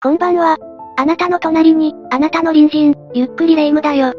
こんばんは。あなたの隣に、あなたの隣人、ゆっくりレ夢ムだよ。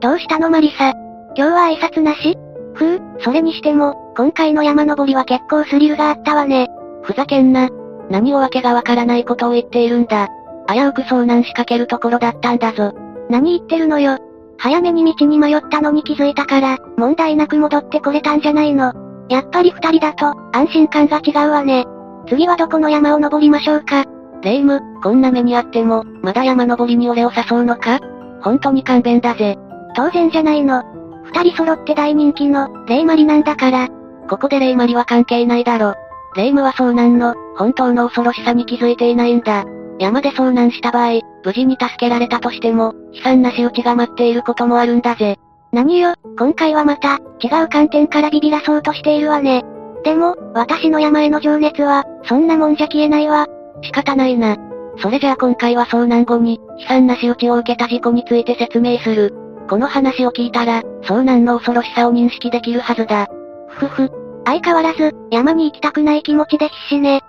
どうしたのマリサ？今日は挨拶なし？ふう、それにしても、今回の山登りは結構スリルがあったわね。ふざけんな。何をわけがわからないことを言っているんだ。危うく遭難しかけるところだったんだぞ。何言ってるのよ。早めに道に迷ったのに気づいたから、問題なく戻ってこれたんじゃないの。やっぱり二人だと、安心感が違うわね。次はどこの山を登りましょうかレイム、こんな目にあっても、まだ山登りに俺を誘うのか？本当に勘弁だぜ。当然じゃないの。二人揃って大人気の、レイマリなんだから。ここでレイマリは関係ないだろ。レイムは遭難の、本当の恐ろしさに気づいていないんだ。山で遭難した場合、無事に助けられたとしても、悲惨な仕打ちが待っていることもあるんだぜ。何よ、今回はまた、違う観点からビビらそうとしているわね。でも、私の山への情熱は、そんなもんじゃ消えないわ。仕方ないな。それじゃあ今回は遭難後に、悲惨な仕打ちを受けた事故について説明する。この話を聞いたら、遭難の恐ろしさを認識できるはずだ。ふふ。相変わらず、山に行きたくない気持ちですしね。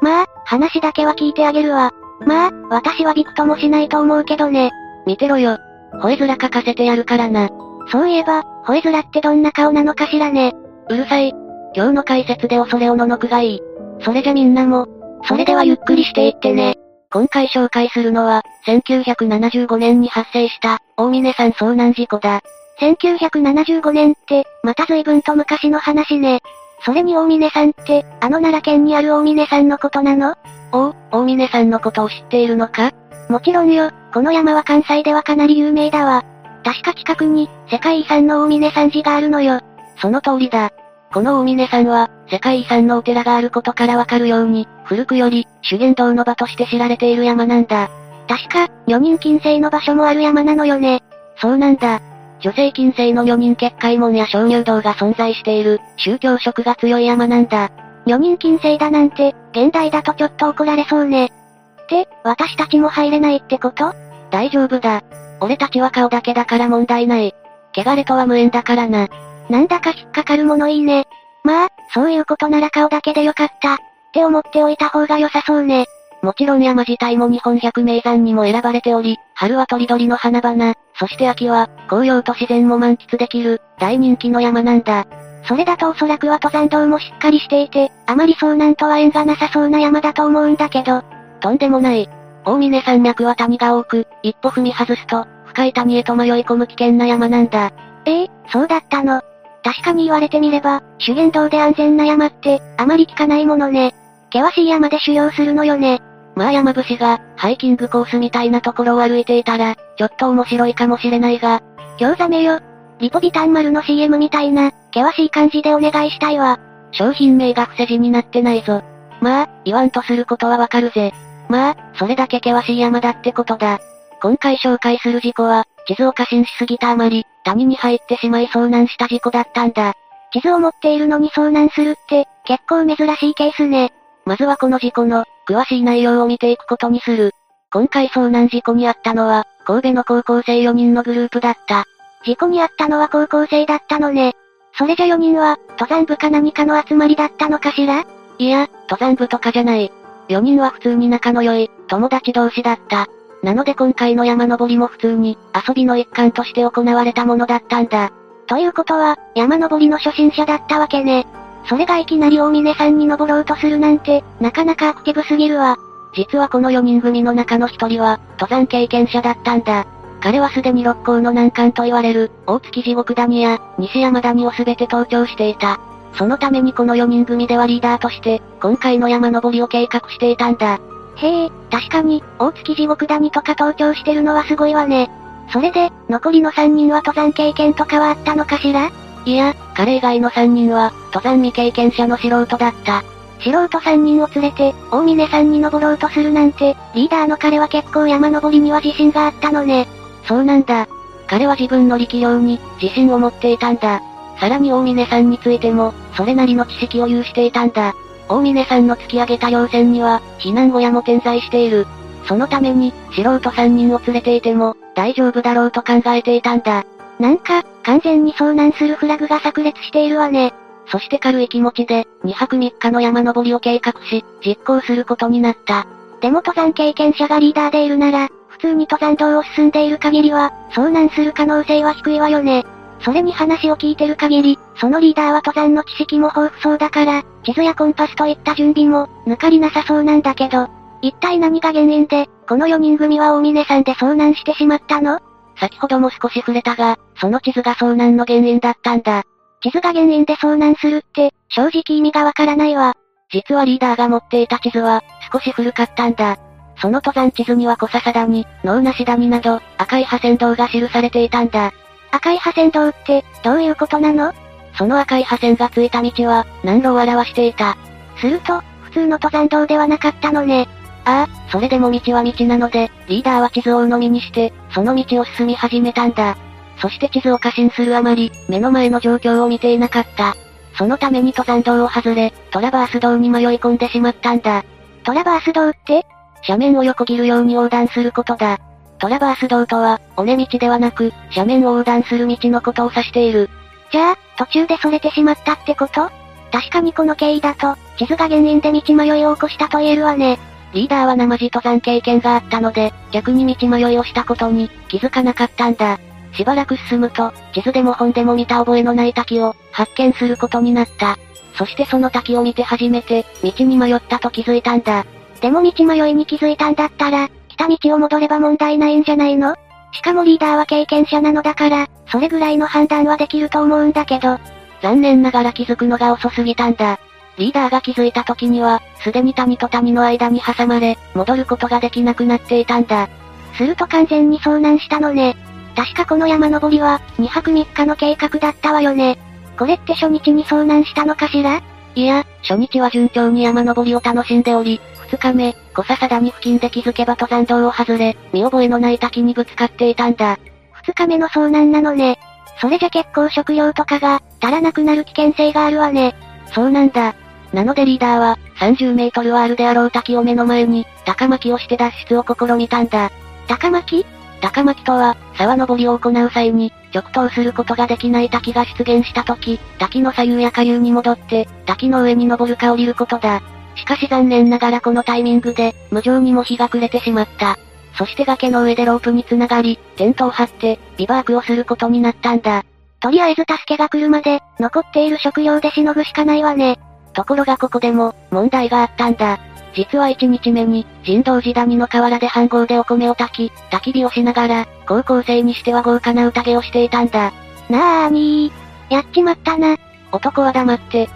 まあ、話だけは聞いてあげるわ。まあ、私はびくともしないと思うけどね。見てろよ。吠え面書かせてやるからな。そういえば、吠え面ってどんな顔なのかしらね。うるさい。今日の解説で恐れおののくがいい。それじゃみんなも、それではゆっくりしていってね。今回紹介するのは、1975年に発生した、大峰山遭難事故だ。1975年って、また随分と昔の話ね。それに大峰山って、あの奈良県にある大峰山のことなの？おお、大峰山のことを知っているのか？もちろんよ、この山は関西ではかなり有名だわ。確か近くに、世界遺産の大峰山寺があるのよ。その通りだ。この大峰山は、世界遺産のお寺があることからわかるように、古くより、修験道の場として知られている山なんだ。確か、女人禁制の場所もある山なのよね。そうなんだ。女性禁制の女人結界門や鍾乳洞が存在している、宗教色が強い山なんだ。女人禁制だなんて、現代だとちょっと怒られそうね。って、私たちも入れないってこと？大丈夫だ。俺たちは顔だけだから問題ない。汚れとは無縁だからな。なんだか引っかかるものいいね。まあ、そういうことなら顔だけでよかった。って思っておいた方が良さそうね。もちろん山自体も日本百名山にも選ばれており、春は鳥々の花々、そして秋は、紅葉と自然も満喫できる、大人気の山なんだ。それだとおそらくは登山道もしっかりしていて、あまり遭難とは縁がなさそうな山だと思うんだけど。とんでもない。大峰山脈は谷が多く、一歩踏み外すと、深い谷へと迷い込む危険な山なんだ。ええー、そうだったの。確かに言われてみれば、修験道で安全な山って、あまり聞かないものね。険しい山で修行するのよね。まあ山伏が、ハイキングコースみたいなところを歩いていたら、ちょっと面白いかもしれないが。今日ザメよ。リポビタン丸の CM みたいな、険しい感じでお願いしたいわ。商品名が伏せ字になってないぞ。まあ、言わんとすることはわかるぜ。まあ、それだけ険しい山だってことだ。今回紹介する事故は、地図を過信しすぎたあまり、谷に入ってしまい遭難した事故だったんだ。地図を持っているのに遭難するって、結構珍しいケースね。まずはこの事故の、詳しい内容を見ていくことにする。今回遭難事故にあったのは、神戸の高校生4人のグループだった。事故にあったのは高校生だったのね。それじゃ4人は、登山部か何かの集まりだったのかしら？いや、登山部とかじゃない。4人は普通に仲の良い、友達同士だった。なので今回の山登りも普通に、遊びの一環として行われたものだったんだ。ということは、山登りの初心者だったわけね。それがいきなり大峰山に登ろうとするなんて、なかなかアクティブすぎるわ。実はこの4人組の中の1人は、登山経験者だったんだ。彼はすでに六甲の難関と言われる、大月地獄谷や、西山谷をすべて登頂していた。そのためにこの4人組ではリーダーとして、今回の山登りを計画していたんだ。へえ、確かに、大月地獄谷とか登頂してるのはすごいわね。それで、残りの3人は登山経験とかはあったのかしら？いや、彼以外の3人は、登山未経験者の素人だった。素人3人を連れて、大峰山に登ろうとするなんて、リーダーの彼は結構山登りには自信があったのね。そうなんだ。彼は自分の力量に、自信を持っていたんだ。さらに大峰山についても、それなりの知識を有していたんだ。大峰山の突き上げた稜線には、避難小屋も点在している。そのために、素人3人を連れていても、大丈夫だろうと考えていたんだ。なんか、完全に遭難するフラグが炸裂しているわね。そして軽い気持ちで、2泊3日の山登りを計画し、実行することになった。でも登山経験者がリーダーでいるなら、普通に登山道を進んでいる限りは、遭難する可能性は低いわよね。それに話を聞いてる限り、そのリーダーは登山の知識も豊富そうだから、地図やコンパスといった準備も、抜かりなさそうなんだけど、一体何が原因で、この4人組は大峰山で遭難してしまったの？先ほども少し触れたが、その地図が遭難の原因だったんだ。地図が原因で遭難するって、正直意味がわからないわ。実はリーダーが持っていた地図は、少し古かったんだ。その登山地図には小笹谷、能なし谷など、赤い破線道が記されていたんだ。赤い破線道って、どういうことなの？その赤い破線がついた道は、南路を表していた。すると、普通の登山道ではなかったのね。ああ、それでも道は道なので、リーダーは地図を鵜呑みにして、その道を進み始めたんだ。そして地図を過信するあまり、目の前の状況を見ていなかった。そのために登山道を外れ、トラバース道に迷い込んでしまったんだ。トラバース道って？斜面を横切るように横断することだ。トラバース道とは、尾根道ではなく、斜面を横断する道のことを指している。じゃあ、途中でそれてしまったってこと？確かにこの経緯だと、地図が原因で道迷いを起こしたと言えるわね。リーダーは生地登山経験があったので、逆に道迷いをしたことに気づかなかったんだ。しばらく進むと、地図でも本でも見た覚えのない滝を発見することになった。そしてその滝を見て初めて、道に迷ったと気づいたんだ。でも道迷いに気づいたんだったら、来た道を戻れば問題ないんじゃないの？しかもリーダーは経験者なのだから、それぐらいの判断はできると思うんだけど。残念ながら気づくのが遅すぎたんだ。リーダーが気づいた時には、すでに谷と谷の間に挟まれ、戻ることができなくなっていたんだ。すると完全に遭難したのね。確かこの山登りは、2泊3日の計画だったわよね。これって初日に遭難したのかしら？いや、初日は順調に山登りを楽しんでおり、2日目、小笹谷付近で気づけば登山道を外れ、見覚えのない滝にぶつかっていたんだ。2日目の遭難なのね。それじゃ結構食料とかが、足らなくなる危険性があるわね。そうなんだ。なのでリーダーは、30メートルはあるであろう滝を目の前に、高巻をして脱出を試みたんだ。高巻高巻とは、沢登りを行う際に、直投することができない滝が出現した時、滝の左右や下流に戻って、滝の上に登るか降りることだ。しかし残念ながらこのタイミングで、無情にも日が暮れてしまった。そして崖の上でロープに繋がり、テントを張って、ビバークをすることになったんだ。とりあえず助けが来るまで、残っている食料でしのぐしかないわね。ところがここでも、問題があったんだ。実は1日目に、人道寺谷の河原で飯盒でお米を炊き、焚き火をしながら、高校生にしては豪華な宴をしていたんだ。なーにー。やっちまったな。男は黙って。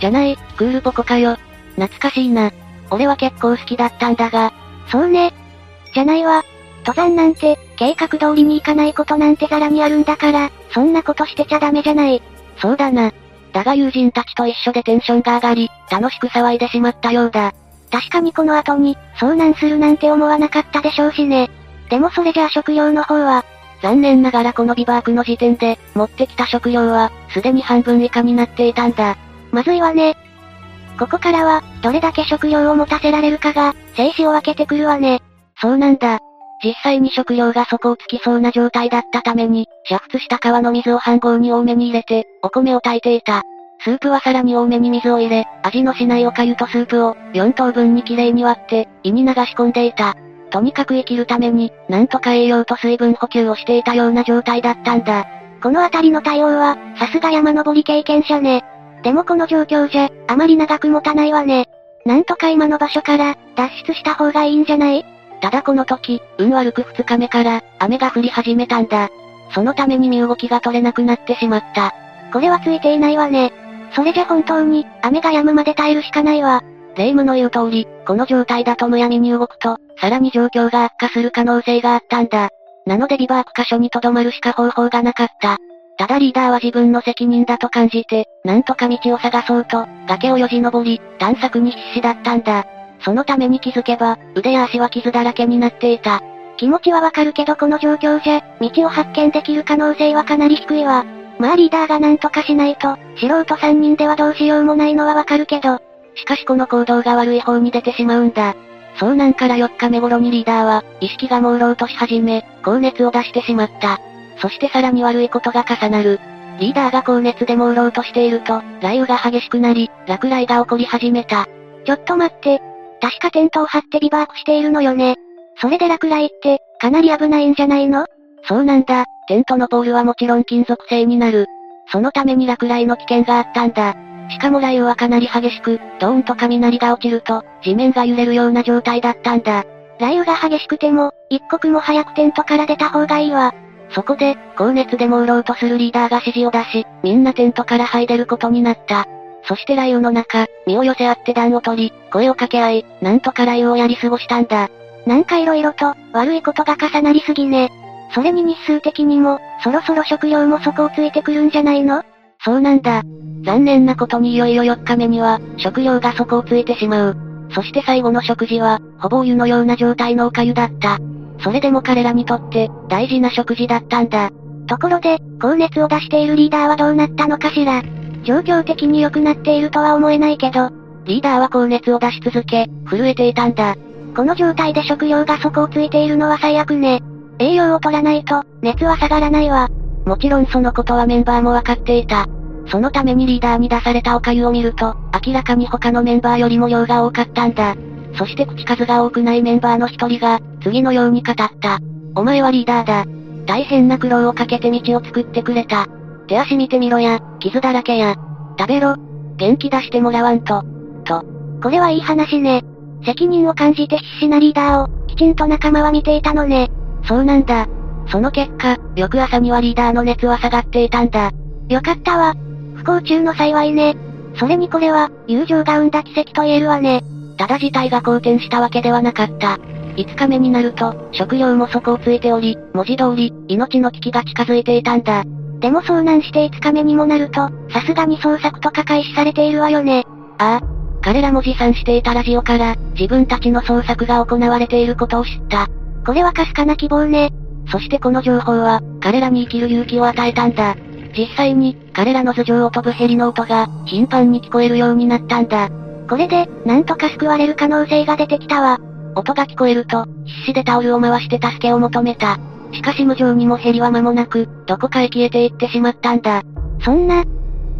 じゃない、クールポコかよ。懐かしいな。俺は結構好きだったんだが。そうね。じゃないわ。登山なんて、計画通りに行かないことなんてざらにあるんだから、そんなことしてちゃダメじゃない。そうだな。だが友人たちと一緒でテンションが上がり、楽しく騒いでしまったようだ。確かにこの後に、遭難するなんて思わなかったでしょうしね。でもそれじゃあ食料の方は、残念ながらこのビバークの時点で、持ってきた食料は、すでに半分以下になっていたんだ。まずいわね。ここからは、どれだけ食料を持たせられるかが、生死を分けてくるわね。そうなんだ。実際に食料が底をつきそうな状態だったために、煮沸した川の水を飯盒に多めに入れて、お米を炊いていた。スープはさらに多めに水を入れ、味のしないお粥とスープを、4等分にきれいに割って、胃に流し込んでいた。とにかく生きるために、なんとか栄養と水分補給をしていたような状態だったんだ。このあたりの対応は、さすが山登り経験者ね。でもこの状況じゃ、あまり長く持たないわね。なんとか今の場所から、脱出した方がいいんじゃない？ただこの時、運悪く2日目から、雨が降り始めたんだ。そのために身動きが取れなくなってしまった。これはついていないわね。それじゃ本当に、雨が止むまで耐えるしかないわ。霊夢の言う通り、この状態だとむやみに動くと、さらに状況が悪化する可能性があったんだ。なのでビバーク箇所に留まるしか方法がなかった。ただリーダーは自分の責任だと感じて、なんとか道を探そうと、崖をよじ登り、探索に必死だったんだ。そのために気づけば、腕や足は傷だらけになっていた。気持ちはわかるけどこの状況じゃ、道を発見できる可能性はかなり低いわ。まあリーダーがなんとかしないと、素人3人ではどうしようもないのはわかるけど。しかしこの行動が悪い方に出てしまうんだ。遭難から4日目頃にリーダーは、意識が朦朧とし始め、高熱を出してしまった。そしてさらに悪いことが重なる。リーダーが高熱で朦朧としていると、雷雨が激しくなり、落雷が起こり始めた。ちょっと待って。確かテントを張ってビバークしているのよね。それで落雷って、かなり危ないんじゃないの？そうなんだ、テントのポールはもちろん金属製になる。そのために落雷の危険があったんだ。しかも雷雨はかなり激しく、ドーンと雷が落ちると、地面が揺れるような状態だったんだ。雷雨が激しくても、一刻も早くテントから出た方がいいわ。そこで、高熱でも売ろうとするリーダーが指示を出し、みんなテントから入れることになった。そして雷雨の中、身を寄せ合って暖を取り、声を掛け合い、なんとか雷雨をやり過ごしたんだ。なんか色々と、悪いことが重なりすぎね。それに日数的にも、そろそろ食料も底をついてくるんじゃないの？そうなんだ。残念なことにいよいよ4日目には、食料が底をついてしまう。そして最後の食事は、ほぼお湯のような状態のお粥だった。それでも彼らにとって、大事な食事だったんだ。ところで、高熱を出しているリーダーはどうなったのかしら状況的に良くなっているとは思えないけど、リーダーは高熱を出し続け、震えていたんだ。この状態で食料が底をついているのは最悪ね。栄養を取らないと、熱は下がらないわ。もちろんそのことはメンバーもわかっていた。そのためにリーダーに出されたお粥を見ると、明らかに他のメンバーよりも量が多かったんだ。そして口数が多くないメンバーの一人が、次のように語った。お前はリーダーだ。大変な苦労をかけて道を作ってくれた。手足見てみろや、傷だらけや。食べろ。元気出してもらわんと。と。これはいい話ね。責任を感じて必死なリーダーを、きちんと仲間は見ていたのね。そうなんだ。その結果、翌朝にはリーダーの熱は下がっていたんだ。よかったわ。不幸中の幸いね。それにこれは、友情が生んだ奇跡と言えるわね。ただ事態が好転したわけではなかった。5日目になると、食料も底をついており、文字通り、命の危機が近づいていたんだ。でも遭難して5日目にもなると、さすがに捜索とか開始されているわよね。ああ。彼らも持参していたラジオから、自分たちの捜索が行われていることを知った。これはかすかな希望ね。そしてこの情報は、彼らに生きる勇気を与えたんだ。実際に、彼らの頭上を飛ぶヘリの音が、頻繁に聞こえるようになったんだ。これで、なんとか救われる可能性が出てきたわ。音が聞こえると、必死でタオルを回して助けを求めた。しかし無情にもヘリは間もなく、どこかへ消えていってしまったんだ。そんな、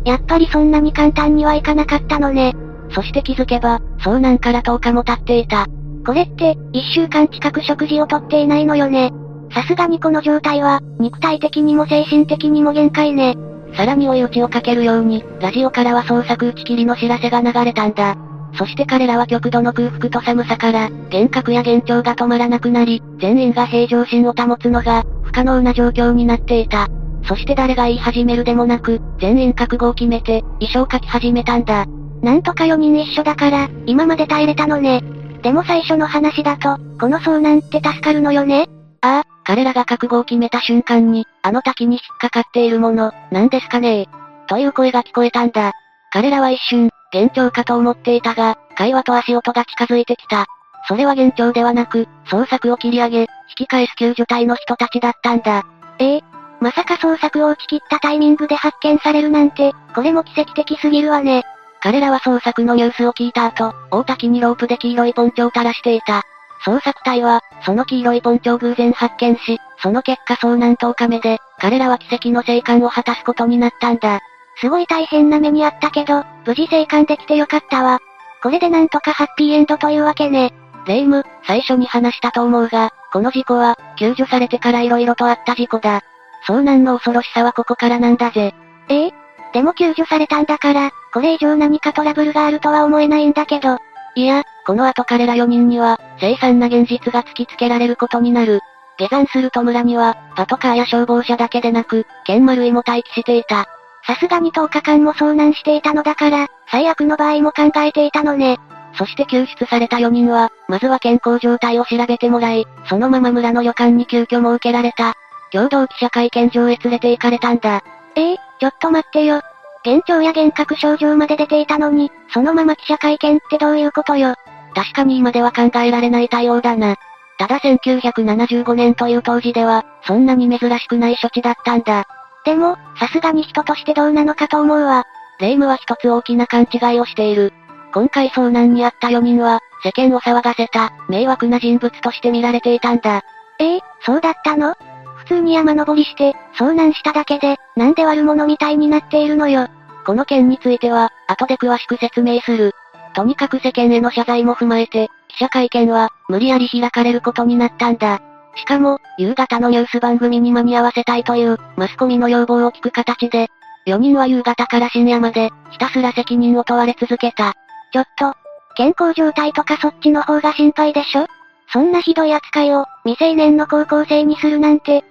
やっぱりそんなに簡単にはいかなかったのね。そして気づけば、遭難から10日も経っていた。これって、1週間近く食事をとっていないのよね。さすがにこの状態は、肉体的にも精神的にも限界ね。さらに追い打ちをかけるように、ラジオからは捜索打ち切りの知らせが流れたんだ。そして彼らは極度の空腹と寒さから、幻覚や幻聴が止まらなくなり、全員が平常心を保つのが、不可能な状況になっていた。そして誰が言い始めるでもなく、全員覚悟を決めて、遺書を書き始めたんだ。なんとか4人一緒だから、今まで耐えれたのね。でも最初の話だと、この遭難って助かるのよねああ、彼らが覚悟を決めた瞬間に、あの滝に引っかかっているもの、なんですかねという声が聞こえたんだ。彼らは一瞬、幻聴かと思っていたが、会話と足音が近づいてきた。それは幻聴ではなく、捜索を切り上げ、引き返す救助隊の人たちだったんだ。ええまさか捜索を打ち切ったタイミングで発見されるなんて、これも奇跡的すぎるわね。彼らは捜索のニュースを聞いた後、大滝にロープで黄色いポンチョを垂らしていた。捜索隊は、その黄色いポンチョを偶然発見し、その結果遭難10日目で、彼らは奇跡の生還を果たすことになったんだ。すごい大変な目にあったけど、無事生還できてよかったわ。これでなんとかハッピーエンドというわけね。レイム、最初に話したと思うが、この事故は、救助されてから色々とあった事故だ。遭難の恐ろしさはここからなんだぜ。ええ？でも救助されたんだから、これ以上何かトラブルがあるとは思えないんだけど。いや、この後彼ら4人には、凄惨な現実が突きつけられることになる。下山すると村には、パトカーや消防車だけでなく、剣丸いも待機していた。さすがに10日間も遭難していたのだから、最悪の場合も考えていたのね。そして救出された4人は、まずは健康状態を調べてもらい、そのまま村の旅館に急遽設けられた。共同記者会見場へ連れて行かれたんだ。ええー、ちょっと待ってよ。幻聴や幻覚症状まで出ていたのに、そのまま記者会見ってどういうことよ。確かに今では考えられない対応だな。ただ1975年という当時では、そんなに珍しくない処置だったんだ。でも、さすがに人としてどうなのかと思うわ。レイムは一つ大きな勘違いをしている。今回遭難にあった4人は、世間を騒がせた、迷惑な人物として見られていたんだ。ええそうだったの？普通に山登りして、遭難しただけで、なんで悪者みたいになっているのよ。この件については、後で詳しく説明する。とにかく世間への謝罪も踏まえて、記者会見は、無理やり開かれることになったんだ。しかも、夕方のニュース番組に間に合わせたいという、マスコミの要望を聞く形で、4人は夕方から深夜まで、ひたすら責任を問われ続けた。ちょっと、健康状態とかそっちの方が心配でしょ？そんなひどい扱いを、未成年の高校生にするなんて、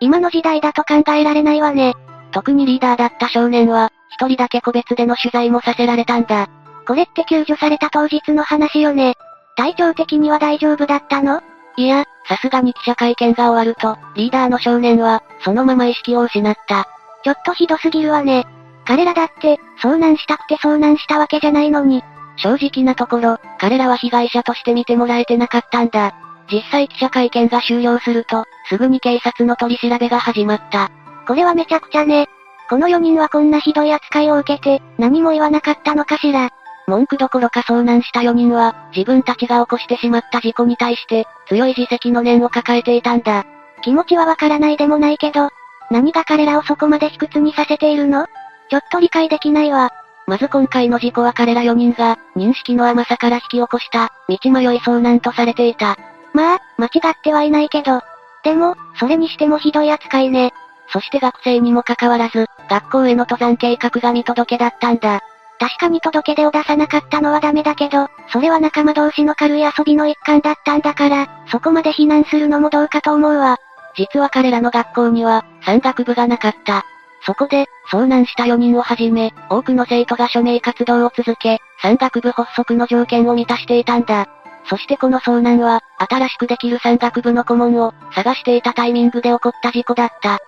今の時代だと考えられないわね。特にリーダーだった少年は、一人だけ個別での取材もさせられたんだ。これって救助された当日の話よね。体調的には大丈夫だったの？いや、さすがに記者会見が終わると、リーダーの少年は、そのまま意識を失った。ちょっとひどすぎるわね。彼らだって、遭難したくて遭難したわけじゃないのに。正直なところ、彼らは被害者として見てもらえてなかったんだ。実際記者会見が終了すると、すぐに警察の取り調べが始まった。これはめちゃくちゃね。この4人はこんなひどい扱いを受けて、何も言わなかったのかしら。文句どころか遭難した4人は、自分たちが起こしてしまった事故に対して、強い自責の念を抱えていたんだ。気持ちはわからないでもないけど、何が彼らをそこまで卑屈にさせているの？ちょっと理解できないわ。まず今回の事故は彼ら4人が、認識の甘さから引き起こした、道迷い遭難とされていた。まあ、間違ってはいないけど。でも、それにしてもひどい扱いね。そして学生にもかかわらず、学校への登山計画が見届けだったんだ。確かに届け出を出さなかったのはダメだけど、それは仲間同士の軽い遊びの一環だったんだから、そこまで非難するのもどうかと思うわ。実は彼らの学校には、山岳部がなかった。そこで、遭難した4人をはじめ、多くの生徒が署名活動を続け、山岳部発足の条件を満たしていたんだ。そしてこの遭難は、新しくできる山岳部の顧問を、探していたタイミングで起こった事故だった。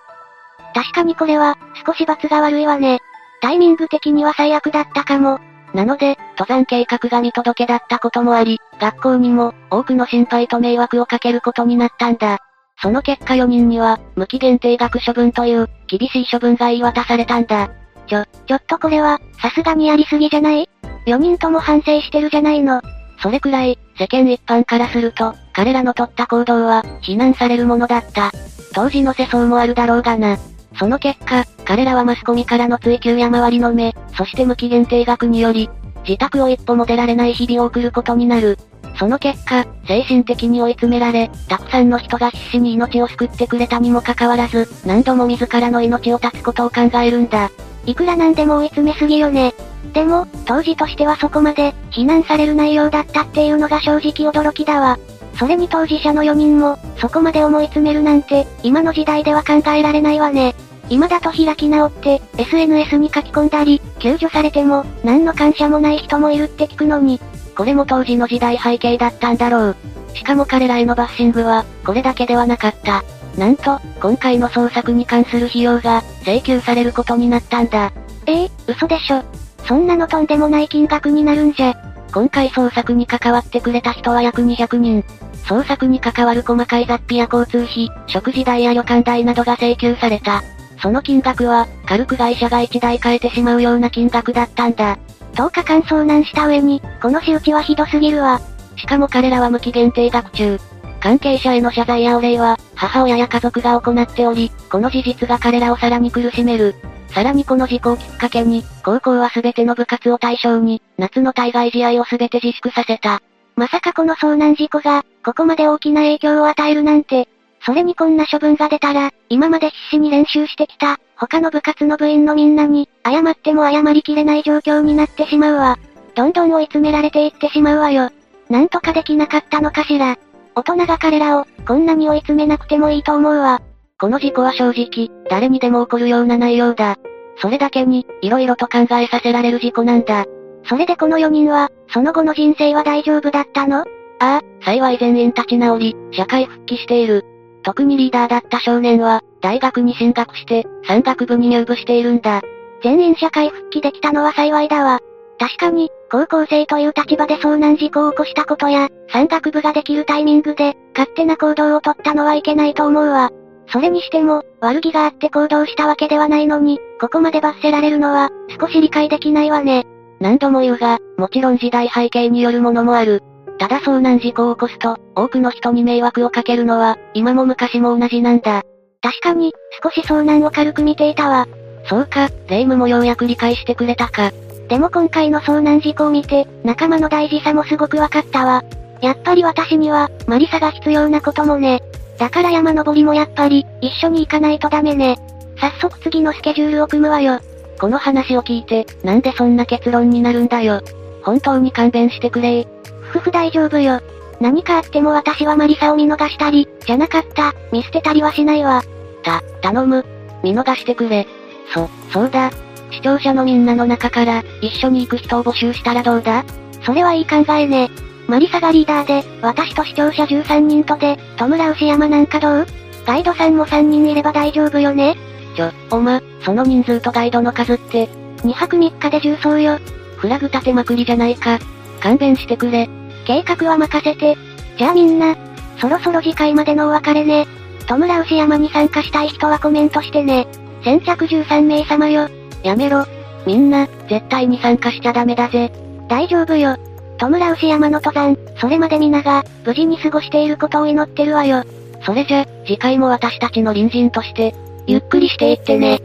確かにこれは、少し罰が悪いわね。タイミング的には最悪だったかも。なので、登山計画が見届けだったこともあり、学校にも、多くの心配と迷惑をかけることになったんだ。その結果4人には、無期限定額処分という、厳しい処分が言い渡されたんだ。ちょ、ちょっとこれは、さすがにやりすぎじゃない ?4 人とも反省してるじゃないの。それくらい、世間一般からすると、彼らの取った行動は、非難されるものだった。当時の世相もあるだろうがな。その結果、彼らはマスコミからの追及や周りの目、そして無期限定額により、自宅を一歩も出られない日々を送ることになる。その結果、精神的に追い詰められ、たくさんの人が必死に命を救ってくれたにもかかわらず、何度も自らの命を絶つことを考えるんだ。いくらなんでも追い詰めすぎよね。でも、当時としてはそこまで、非難される内容だったっていうのが正直驚きだわ。それに当事者の4人も、そこまで思い詰めるなんて、今の時代では考えられないわね。今だと開き直って、SNS に書き込んだり、救助されても、何の感謝もない人もいるって聞くのに、これも当時の時代背景だったんだろう。しかも彼らへのバッシングは、これだけではなかった。なんと、今回の捜索に関する費用が、請求されることになったんだ。ええー、嘘でしょ。そんなのとんでもない金額になるんじゃ。今回捜索に関わってくれた人は約200人。捜索に関わる細かい雑費や交通費、食事代や旅館代などが請求された。その金額は、軽く会社が1台変えてしまうような金額だったんだ。10日間遭難した上に、この仕打ちはひどすぎるわ。しかも彼らは無期限定学中。関係者への謝罪やお礼は、母親や家族が行っており、この事実が彼らをさらに苦しめる。さらにこの事故をきっかけに、高校は全ての部活を対象に、夏の対外試合を全て自粛させた。まさかこの遭難事故が、ここまで大きな影響を与えるなんて、それにこんな処分が出たら、今まで必死に練習してきた、他の部活の部員のみんなに、謝っても謝りきれない状況になってしまうわ。どんどん追い詰められていってしまうわよ。なんとかできなかったのかしら。大人が彼らを、こんなに追い詰めなくてもいいと思うわ。この事故は正直、誰にでも起こるような内容だ。それだけに、色々と考えさせられる事故なんだ。それでこの4人は、その後の人生は大丈夫だったの？ああ、幸い全員立ち直り、社会復帰している。特にリーダーだった少年は、大学に進学して、山岳部に入部しているんだ。全員社会復帰できたのは幸いだわ。確かに、高校生という立場で遭難事故を起こしたことや、山岳部ができるタイミングで、勝手な行動をとったのはいけないと思うわ。それにしても、悪気があって行動したわけではないのに、ここまで罰せられるのは、少し理解できないわね。何度も言うが、もちろん時代背景によるものもある。ただ遭難事故を起こすと、多くの人に迷惑をかけるのは、今も昔も同じなんだ。確かに、少し遭難を軽く見ていたわ。そうか、霊夢もようやく理解してくれたか。でも今回の遭難事故を見て、仲間の大事さもすごくわかったわ。やっぱり私には、マリサが必要なこともね。だから山登りもやっぱり、一緒に行かないとダメね。早速次のスケジュールを組むわよ。この話を聞いて、なんでそんな結論になるんだよ。本当に勘弁してくれ夫婦大丈夫よ。何かあっても私はマリサを見逃したり、じゃなかった、見捨てたりはしないわ。た、頼む。見逃してくれ。そ、そうだ。視聴者のみんなの中から、一緒に行く人を募集したらどうだ？それはいい考えね。マリサがリーダーで、私と視聴者13人とで、戸村牛山なんかどう？ガイドさんも3人いれば大丈夫よね？ちょ、おま、その人数とガイドの数って、2泊3日で重装よ。フラグ立てまくりじゃないか。勘弁してくれ。計画は任せて。じゃあみんな、そろそろ次回までのお別れね。戸村牛山に参加したい人はコメントしてね。先着13名様よ。やめろ。みんな、絶対に参加しちゃダメだぜ。大丈夫よ。戸村牛山の登山、それまで皆が、無事に過ごしていることを祈ってるわよ。それじゃ、次回も私たちの隣人として、ゆっくりしていってね。